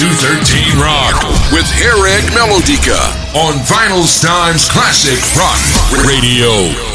213 Rock with Harrag Melodica on Vinyl Times Classic Rock Radio.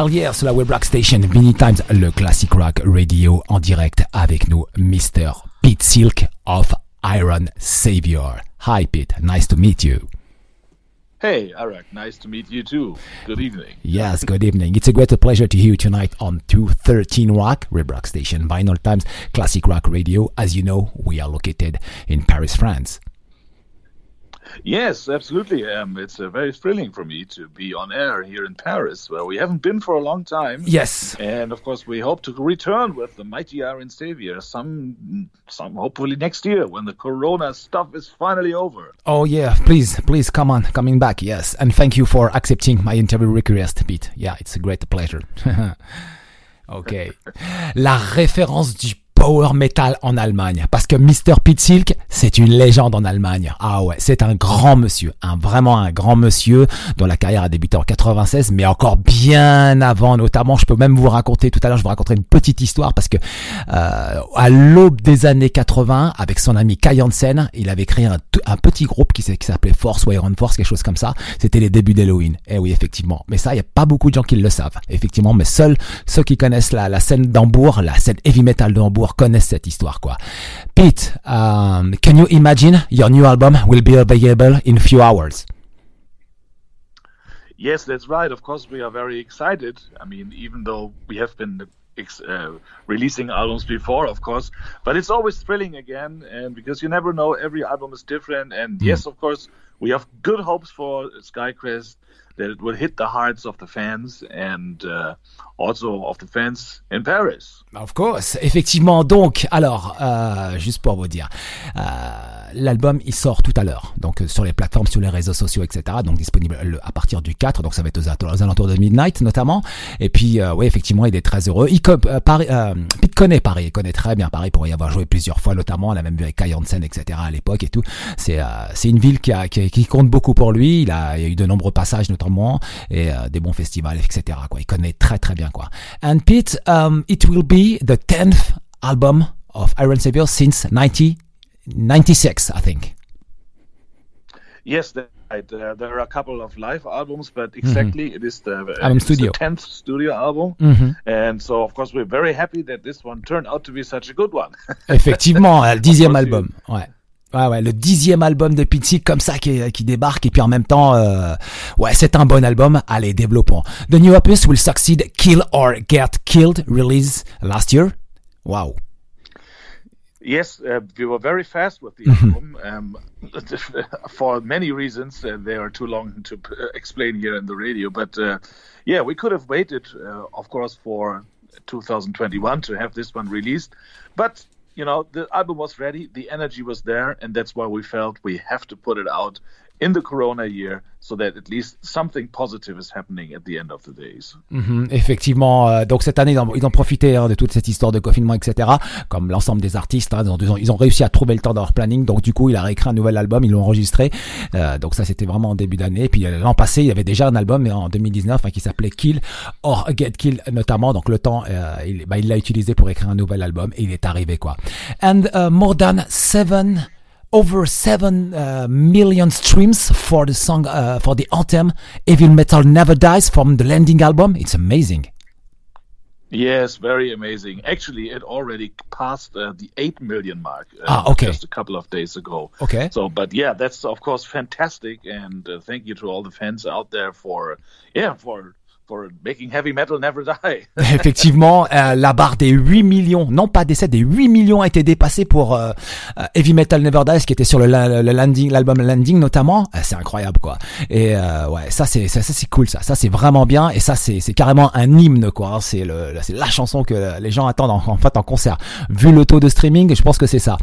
Hell yeah, sur la Web Rock Station, Vinyl Times, le Classic Rock Radio en direct avec nous, Mr. Piet Sielck of Iron Savior. Hi Piet, nice to meet you. Hey, Eric, nice to meet you too. Good evening. Yes, good evening. It's a great pleasure to hear you tonight on 213 Rock, Web Rock Station, Vinyl Times, Classic Rock Radio. As you know, we are located in Paris, France. Yes, absolutely. Um, it's uh, very thrilling for me to be on air here in Paris, where we haven't been for a long time. Yes, and of course we hope to return with the mighty Iron Savior some, some hopefully next year when the Corona stuff is finally over. Oh yeah, please, please come on, coming back. Yes, and thank you for accepting my interview request, Piet. Yeah, it's a great pleasure. ok. La référence du power metal en Allemagne. Parce que Mr. Pete c'est une légende en Allemagne. Ah ouais, c'est un grand monsieur, un vraiment un grand monsieur dont la carrière a débuté en 96, mais encore bien avant, notamment. Je peux même vous raconter tout à l'heure, je vous raconterai une petite histoire parce que euh, à l'aube des années 80, avec son ami Kai Hansen, il avait créé un, un petit groupe qui, s'appelait Force ou Iron Force, quelque chose comme ça. C'était les débuts d'Halloween. Eh oui, effectivement. Mais ça, il y a pas beaucoup de gens qui le savent, effectivement. Mais seuls ceux qui connaissent la, la scène d'Hambourg, la scène heavy metal de cette histoire, quoi. Piet, um, can you imagine your new album will be available in a few hours? Yes, that's right. Of course, we are very excited. I mean, even though we have been uh, releasing albums before, of course, but it's always thrilling again, and because you never know, every album is different. And mm. yes, of course, we have good hopes for Skycrest that it will hit the hearts of the fans and uh, also of the fans in Paris. Of course, effectivement. Donc, alors, euh, juste pour vous dire, euh, l'album il sort tout à l'heure, donc euh, sur les plateformes, sur les réseaux sociaux, etc. Donc disponible à partir du 4, donc ça va être aux, alentours de Midnight notamment. Et puis, euh, oui, effectivement, il est très heureux. Il euh, Paris, euh, Pete connaît Paris, il connaît très bien Paris pour y avoir joué plusieurs fois, notamment. On a même vu avec Kai Hansen, etc. à l'époque et tout. C'est une ville qui, a, qui, qui, compte beaucoup pour lui. Il a, il a eu de nombreux passages notamment et des bons festivals, etc. Quoi. Il connaît très très bien quoi. And Pete, um, it will be the 10th album of Iron Savior since 1996, I think. Yes, right. Uh, there are a couple of live albums, but mm-hmm. exactly mm -hmm. it is the, uh, album studio. the 10th studio album. Mm -hmm. And so, of course, we're very happy that this one turned out to be such a good one. Effectivement, le dixième album. Ouais. Ouais, ouais, le dixième album de Pete comme ça qui, qui, débarque et puis en même temps, euh, ouais, c'est un bon album. Allez, développons. The new opus will succeed Kill or Get Killed, release last year. Wow. Yes, uh, we were very fast with the mm-hmm. album um, for many reasons. Uh, they are too long to uh, explain here in the radio, but uh, yeah, we could have waited, uh, of course, for 2021 to have this one released. But you know, the album was ready, the energy was there, and that's why we felt we have to put it out in the Corona year so that at least something positive is happening at the end of the days. Mm-hmm, effectivement, euh, donc cette année, ils ont, ils ont profité hein, de toute cette histoire de confinement, etc. Comme l'ensemble des artistes, hein, ils, ont, ils, ont, réussi à trouver le temps dans leur planning. Donc du coup, il a réécrit un nouvel album, ils l'ont enregistré. Euh, donc ça, c'était vraiment en début d'année. Puis euh, l'an passé, il y avait déjà un album en 2019 hein, qui s'appelait Kill or Get Kill notamment. Donc le temps, euh, il bah, l'a utilisé pour écrire un nouvel album et il est arrivé quoi. And uh, more than seven over 7 uh, million streams for the song uh, for the anthem Heavy Metal Never Dies from the Landing album. It's amazing. Yes, very amazing. Actually, it already passed uh, the 8 million mark uh, ah, okay. just a couple of days ago. Okay. So, but yeah, that's of course fantastic and uh, thank you to all the fans out there for yeah, for for making heavy metal never die. Effectivement, euh, la barre des 8 millions, non pas des 7, des 8 millions a été dépassée pour euh, euh, Heavy Metal Never Dies qui était sur le, le landing, l'album Landing notamment. Euh, c'est incroyable quoi. Et euh, ouais, ça c'est ça, ça, c'est cool ça. Ça c'est vraiment bien et ça c'est c'est carrément un hymne quoi. hein. C'est le c'est la chanson que les gens attendent en, en fait en concert. Vu le taux de streaming, je pense que c'est ça.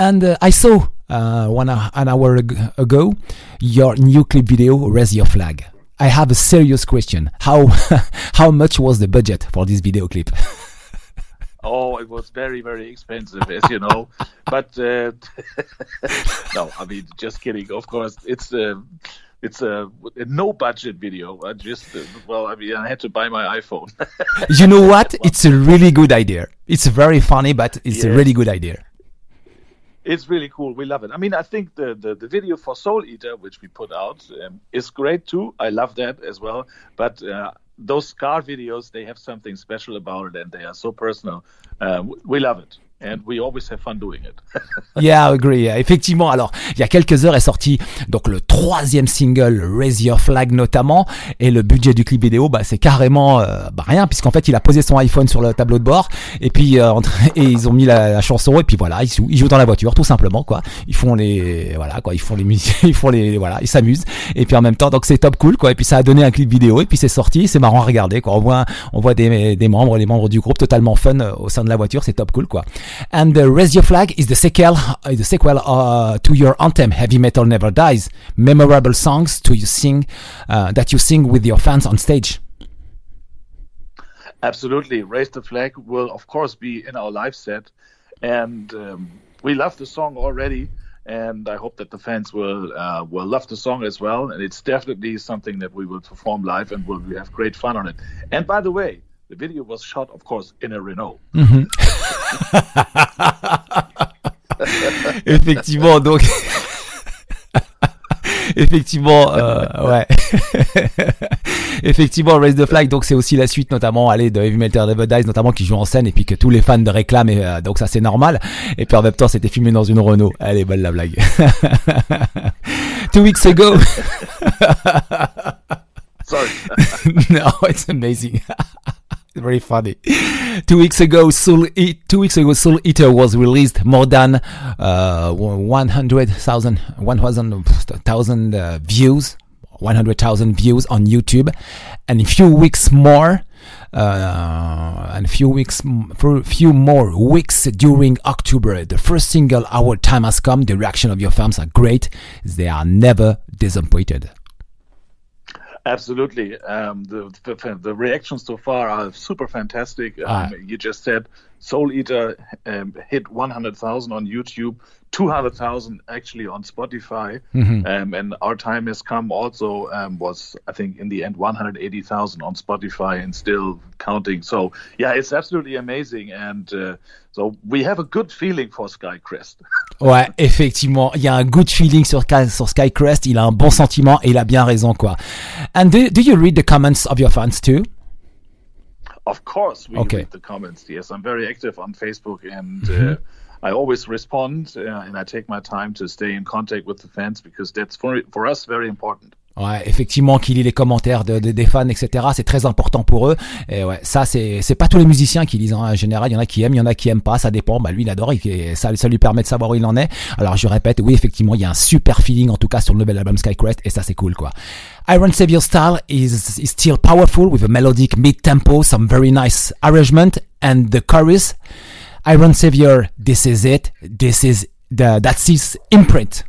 And uh, I saw uh, one hou- an hour ag- ago your new clip video Raise Your Flag. I have a serious question. How how much was the budget for this video clip? Oh, it was very, very expensive, as you know. but uh, no, I mean, just kidding. Of course, it's a, it's a, a no budget video. I just, uh, well, I mean, I had to buy my iPhone. you know what? It's a really good idea. It's very funny, but it's a really good idea. It's really cool. We love it. I mean, I think the, the, the video for Soul Eater, which we put out, um, is great too. I love that as well. But uh, those Scar videos, they have something special about it and they are so personal. Uh, we love it. And we always have fun doing it. Yeah, I agree. Effectivement, alors, il y a quelques heures est sorti donc le troisième single, Raise Your Flag notamment, et le budget du clip vidéo, bah, c'est carrément euh, bah, rien, puisqu'en fait, il a posé son iPhone sur le tableau de bord, et puis euh, et ils ont mis la, chanson, et puis voilà, ils, ils jouent dans la voiture, tout simplement, quoi. Ils font les, voilà, quoi, ils font les musiques, ils font les, voilà, ils s'amusent, et puis en même temps, donc c'est top cool, quoi. Et puis ça a donné un clip vidéo, et puis c'est sorti, c'est marrant à regarder, quoi. On voit, on voit des, des membres, les membres du groupe totalement fun euh, au sein de la voiture, c'est top cool, quoi. And the Raise Your Flag is the sequel, uh, the sequel uh, to your anthem, Heavy Metal Never Dies. Memorable songs to you sing, uh, that you sing with your fans on stage. Absolutely. Raise the Flag will, of course, be in our live set. And um, we love the song already. And I hope that the fans will uh, will love the song as well. And it's definitely something that we will perform live and we'll have great fun on it. And by the way, the video was shot, of course, in a Renault. Effectivement, donc. Effectivement, euh, ouais. Effectivement, Raise the Flag, donc c'est aussi la suite, notamment, allez, de Heavy Metal Dies, notamment qui joue en scène, et puis que tous les fans de réclament, et euh, donc ça c'est normal. Et puis en même temps, c'était filmé dans une Renault. Est belle la blague. Two weeks ago. Sorry. no, it's amazing. Very funny. Two weeks ago, Soul two weeks ago, Soul Eater was released. More than uh, 100,000 100,000 uh, views, 100,000 views on YouTube, and a few weeks more. Uh, and a few weeks, few more weeks during October, the first single, Our Time Has Come. The reaction of your fans are great. They are never disappointed. Absolutely. Um, the, the the reactions so far are super fantastic. Um, Ah. You just said Soul Eater um, hit 100,000 on YouTube, 200,000 actually on Spotify, um, and Our Time Has Come also um, was, I think, in the end 180,000 on Spotify and still counting. So yeah, it's absolutely amazing, and uh, so we have a good feeling for Skycrest. Ouais, effectivement, il y a un good feeling sur, sur Skycrest, il a un bon sentiment et il a bien raison quoi. And do, do you read the comments of your fans too? Of course, we Okay. read the comments. Yes, I'm very active on Facebook, and uh, I always respond, uh, and I take my time to stay in contact with the fans because that's for for us very important. Ouais, effectivement, qu'il lit les commentaires de, de- des fans, etc. C'est très important pour eux. Et ouais, ça c'est c'est pas tous les musiciens qui lisent hein. en général. Il y en a qui aiment, il y en a qui aiment pas. Ça dépend. Bah lui, il adore et ça, lui permet de savoir où il en est. Alors je répète, oui, effectivement, il y a un super feeling en tout cas sur le nouvel album Skycrest et ça c'est cool quoi. Iron Savior style is is still powerful with a melodic mid tempo, some very nice arrangement, and the chorus. Iron Savior, this is it. This is the that's his imprint.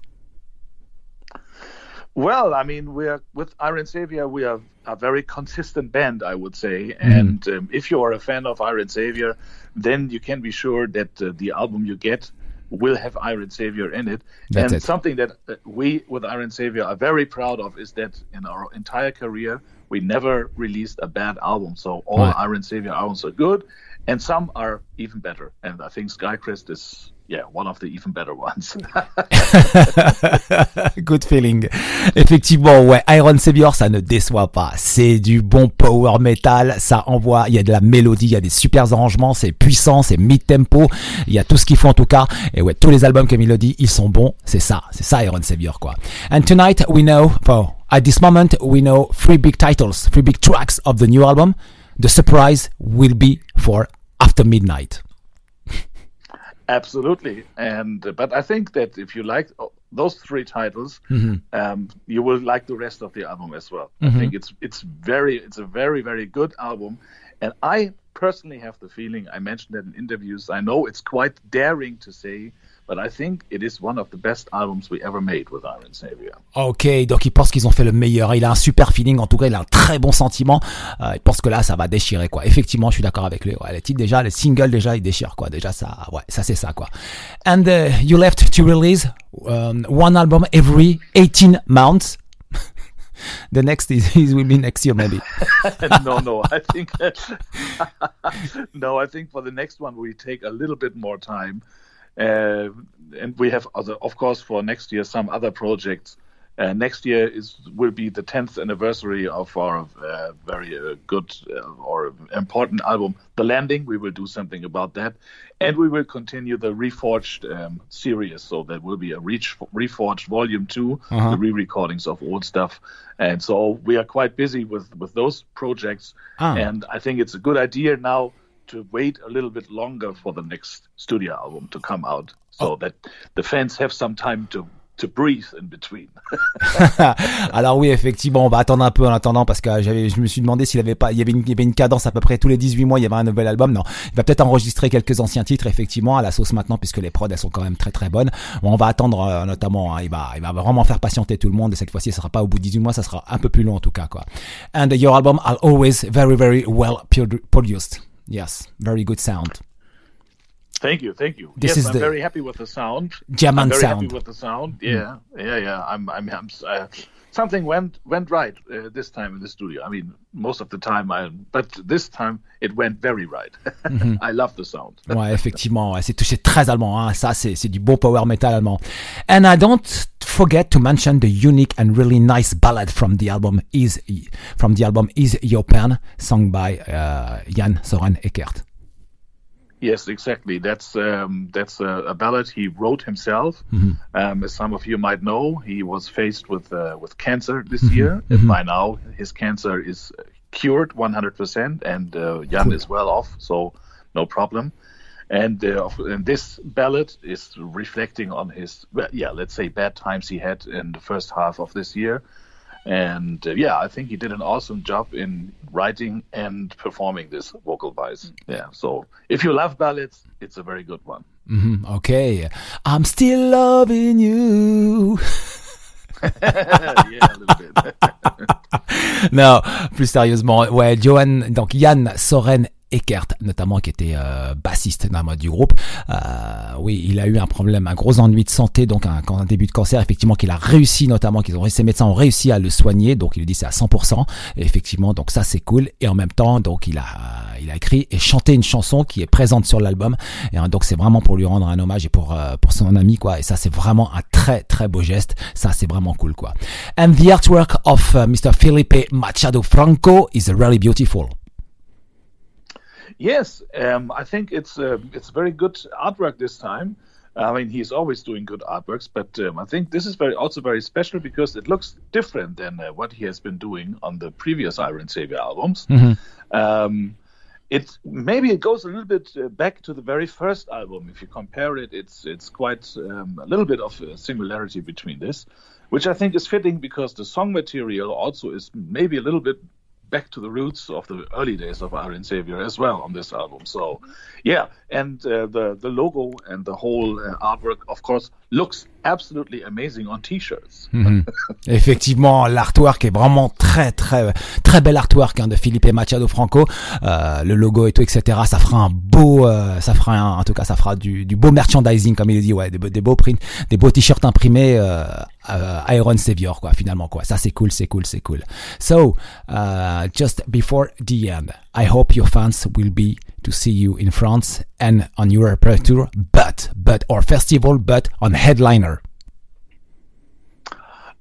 Well, I mean, we are with Iron Savior. We are a very consistent band, I would say. And um, if you are a fan of Iron Savior, then you can be sure that uh, the album you get will have Iron Savior in it. That's and it. something that uh, we with Iron Savior are very proud of is that in our entire career we never released a bad album. So all Right. Iron Savior albums are good. And some are even better. And I think Skycrest is yeah, one of the even better ones. Good feeling. Effectivement, ouais, Iron Savior, ça ne déçoit pas. C'est du bon power metal, ça envoie, il y a de la mélodie, il y a des super arrangements, c'est puissant, c'est mid-tempo, il y a tout ce qu'il faut en tout cas. Et ouais, tous les albums comme il le dit, ils sont bons. C'est ça, c'est ça Iron Savior, quoi. And tonight, we know, well, at this moment, we know three big titles, three big tracks of the new album. The surprise will be for After Midnight. Absolutely, and but I think that if you like those three titles, mm-hmm. um, you will like the rest of the album as well. Mm-hmm. I think it's it's very it's a very very good album, and I personally have the feeling I mentioned that in interviews. I know it's quite daring to say But I think it is one of the best albums we ever made with Iron Savior. Ok, donc il pense qu'ils ont fait le meilleur. Il a un super feeling, en tout cas, il a un très bon sentiment. Euh, il pense que là, ça va déchirer, quoi. Effectivement, je suis d'accord avec lui. Ouais, les titres déjà, les singles déjà, ils déchirent, quoi. Déjà, ça, ouais, ça c'est ça, quoi. And uh, you left to release um, one album every 18 months. the next is, is will be next year maybe no no i think no i think for the next one we take a little bit more time and we have other, of course, for next year some other projects. Uh, next year is will be the 10th anniversary of our uh, very uh, good uh, or important album, The Landing. We will do something about that, and we will continue the Reforged um, series. So there will be a Reach, Reforged Volume 2 uh-huh. the re-recordings of old stuff, and so we are quite busy with with those projects. Ah. And I think it's a good idea now to wait a little bit longer for the next studio album to come out, so oh. that the fans have some time to to breathe in between. Alors oui, effectivement, on va attendre un peu en attendant parce que j'avais, je me suis demandé s'il avait pas, il y avait une, il y avait une cadence à peu près tous les 18 mois, il y avait un nouvel album. Non, il va peut-être enregistrer quelques anciens titres effectivement à la sauce maintenant puisque les prods elles sont quand même très très bonnes. on va attendre euh, notamment, hein, il va, il va vraiment faire patienter tout le monde et cette fois-ci, ce sera pas au bout de 18 mois, ça sera un peu plus long en tout cas quoi. And your album are always very very well produced. Yes, very good sound. Thank you, thank you. This yes, is I'm the very happy with the sound. German I'm very sound. happy with the sound. Yeah, yeah, yeah. I'm, I'm, I'm uh, something went went right uh, this time in the studio. I mean, most of the time, I, but this time it went very right. mm-hmm. I love the sound. ouais, effectivement, ouais, c'est touché très allemand. Hein. Ça, c'est du bon power metal allemand. And I don't forget to mention the unique and really nice ballad from the album is from the album Ease Your Pain, sung by uh, Jan Soren Eckert. Yes, exactly. That's um, that's a, a, ballad he wrote himself. Mm-hmm. Um, as some of you might know, he was faced with uh, with cancer this mm-hmm. year, and mm-hmm. by now his cancer is cured 100%, and uh, Jan cool. is well off, so no problem. And, uh, and this ballad is reflecting on his, well, yeah, let's say bad times he had in the first half of this year. And uh, yeah, I think he did an awesome job in writing and performing this vocal wise. Yeah, so if you love ballads, it's a very good one. Mm-hmm, okay, I'm still loving you. yeah, a little bit. non, plus sérieusement, ouais, Johan, donc Yann Soren Eckert, notamment qui était euh, bassiste dans du groupe. Euh, oui, il a eu un problème, un gros ennui de santé, donc un, un début de cancer, effectivement, qu'il a réussi, notamment, qu'ils ont ses médecins ont réussi à le soigner, donc il dit c'est à 100%. Et effectivement, donc ça c'est cool. Et en même temps, donc il a, il a écrit et chanté une chanson qui est présente sur l'album. Et donc c'est vraiment pour lui rendre un hommage et pour euh, pour son ami quoi. Et ça c'est vraiment un très très beau geste. Ça c'est vraiment cool quoi. And the artwork of uh, Mr. Felipe Machado Franco is really beautiful. Yes, um, I think it's uh, it's very good artwork this time. I mean, he's always doing good artworks, but um, I think this is very also very special because it looks different than uh, what he has been doing on the previous Iron Savior albums. Mm-hmm. Um, it maybe it goes a little bit uh, back to the very first album. If you compare it, it's it's quite um, a little bit of a similarity between this, which I think is fitting because the song material also is maybe a little bit back to the roots of the early days of Iron Savior as well on this album. So, yeah, and uh, the the logo and the whole uh, artwork, of course, looks absolutely amazing on t-shirts. Mhm. Effectivement, l'artwork est vraiment très très très bel artwork hein, de Philippe Machado Franco. Euh, le logo et tout, etc. Ça fera un beau, euh, ça fera un, en tout cas, ça fera du, du beau merchandising comme il dit, ouais, des, des beaux prints, des beaux t-shirts imprimés. Euh, uh, Iron Savior quoi finalement quoi ça c'est cool c'est cool c'est cool so uh, just before the end I hope your fans will be to see you in France and on Europe tour, but but or festival, but on headliner.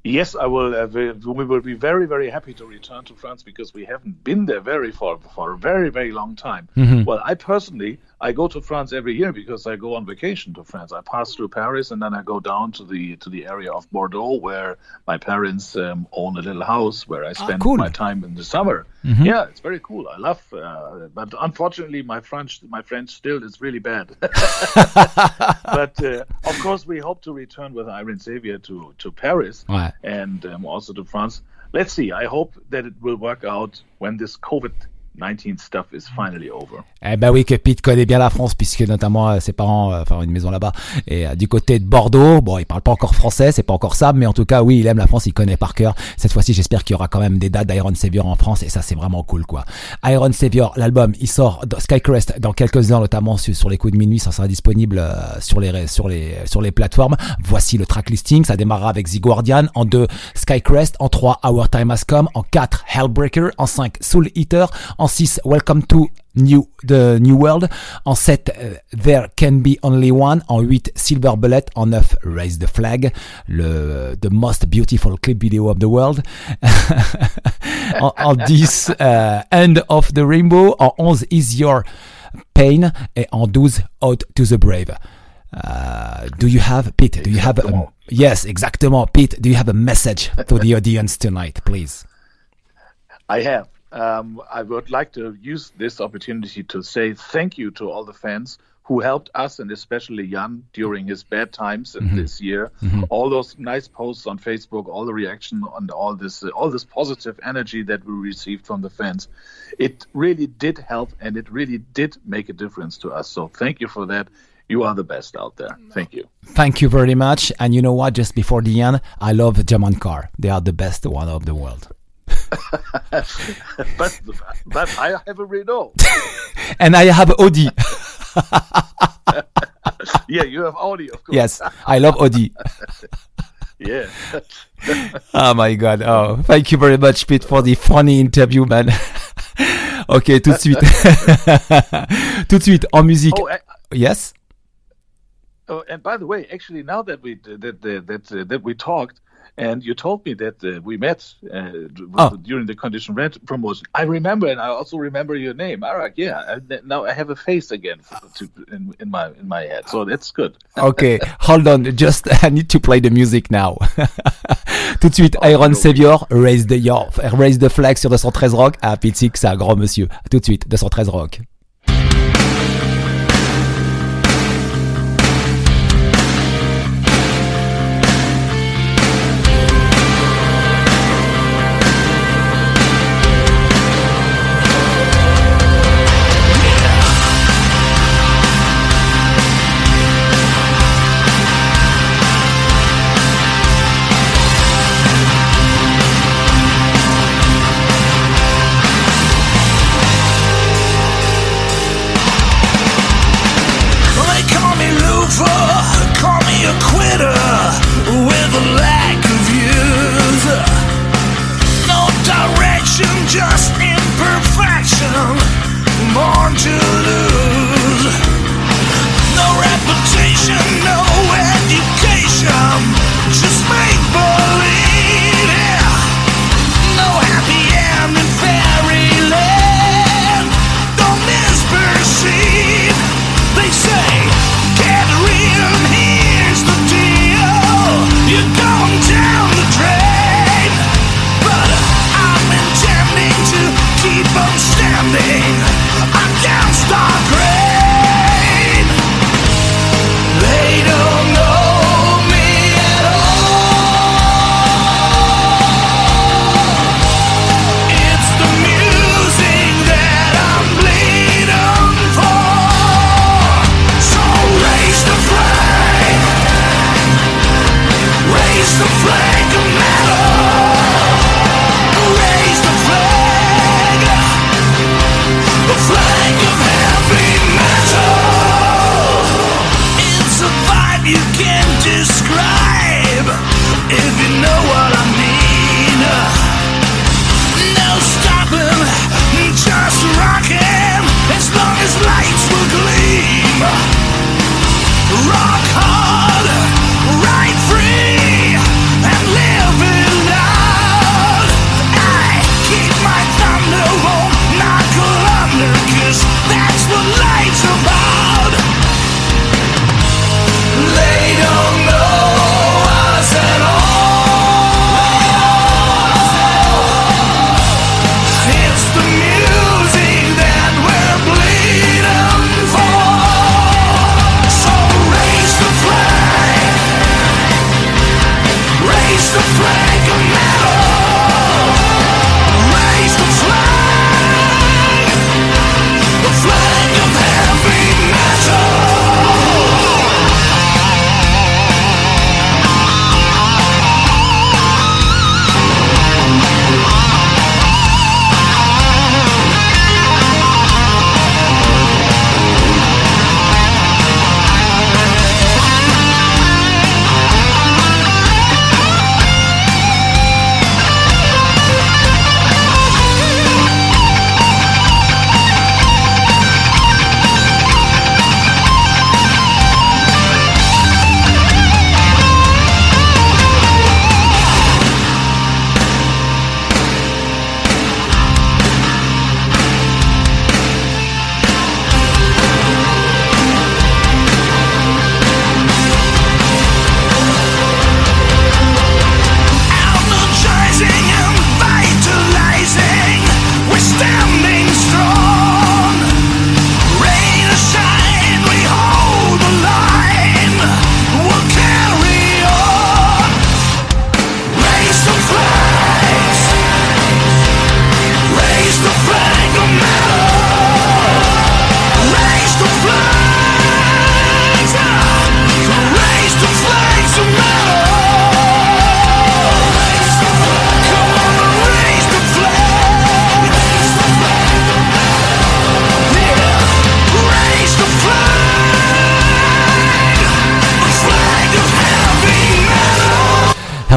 Yes, I will. Uh, we will be very, very happy to return to France because we haven't been there very far for a very, very long time. Mm-hmm. Well, I personally I go to France every year because I go on vacation to France. I pass through Paris and then I go down to the to the area of Bordeaux where my parents um, own a little house where I ah, spend cool. my time in the summer. Mm-hmm. Yeah, it's very cool. I love, uh, but unfortunately my French my French still is really bad. but uh, of course we hope to return with Iron Savior to to Paris ouais. and um, also to France. Let's see. I hope that it will work out when this COVID 19 stuff is finally over. Eh ben oui, que Pete connaît bien la France puisque notamment euh, ses parents, euh, enfin une maison là-bas, et euh, du côté de Bordeaux. Bon, il parle pas encore français, c'est pas encore ça, mais en tout cas, oui, il aime la France, il connaît par cœur. Cette fois-ci, j'espère qu'il y aura quand même des dates d'Iron Savior en France et ça, c'est vraiment cool, quoi. Iron Savior, l'album, il sort Skycrest dans quelques heures, notamment sur, les coups de minuit, ça sera disponible sur les sur les sur les plateformes. Voici le track listing, ça démarrera avec The Guardian, en 2 Skycrest, en 3 Our Time Has Come, en 4 Hellbreaker, en 5 Soul Eater, en 6 Welcome to New the New World, en 7 uh, There Can Be Only One, en 8 Silver Bullet, en 9 Raise the Flag, le the most beautiful clip video of the world, en, en, 10 uh, End of the Rainbow, en 11 Ease Your Pain et en 12 Ode to the Brave. Uh, do you have Piet? Do you have a, yes, exactement, Piet? Do you have a message to the audience tonight, please? I have. Um, I would like to use this opportunity to say thank you to all the fans who helped us and especially Jan during his bad times mm-hmm. this year. Mm-hmm. All those nice posts on Facebook, all the reaction and all this, uh, all this positive energy that we received from the fans, it really did help and it really did make a difference to us. So thank you for that. You are the best out there. Thank you. Thank you very much. And you know what? Just before the end, I love German car. They are the best one of the world. but but I have a Renault. and I have Audi. yeah, you have Audi, of course. Yes, I love Audi. yeah. oh my god. Oh, thank you very much, Piet, for the funny interview, man. ok, tout de suite. tout de suite, en musique. Oh, I, yes. Oh, and by the way, actually, now that we that that that, that we talked, and you told me that uh, we met uh, oh. during the Condition Red promotion. I remember, and I also remember your name, Harrag. Yeah, now I have a face again to, in, in, my in my head, so that's good. okay, hold on. Just I need to play the music now. Tout de suite, oh, Iron Savior, raise the your, raise the flag sur 213 Rock. Ah, Piet Sielck, c'est un grand monsieur. Tout de suite, 213 Rock.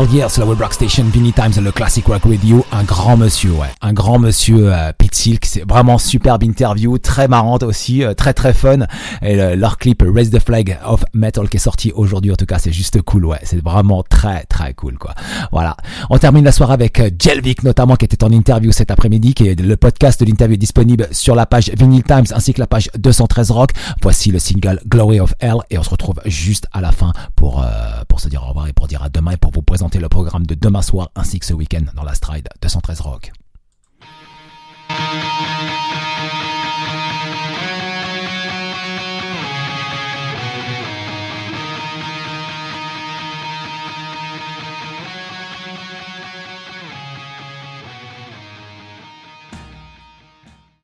Hell c'est la Web Rock Station, Vinny Times, le Classic Rock Radio. Un grand monsieur, ouais. Un grand monsieur, euh, Pete Silk. C'est vraiment superbe interview, très marrante aussi, euh, très très fun. Et leur clip Raise the Flag of Metal qui est sorti aujourd'hui, en tout cas, c'est juste cool, ouais. C'est vraiment très très cool, quoi. Voilà. On termine la soirée avec euh, Jelvik, notamment, qui était en interview cet après-midi, qui est le podcast de l'interview disponible sur la page Vinyl Times ainsi que la page 213 Rock. Voici le single Glory of Hell et on se retrouve juste à la fin pour, euh, pour se dire au revoir et pour dire à demain et pour vous le programme de demain soir ainsi que ce week-end dans la Stride 213 Rock.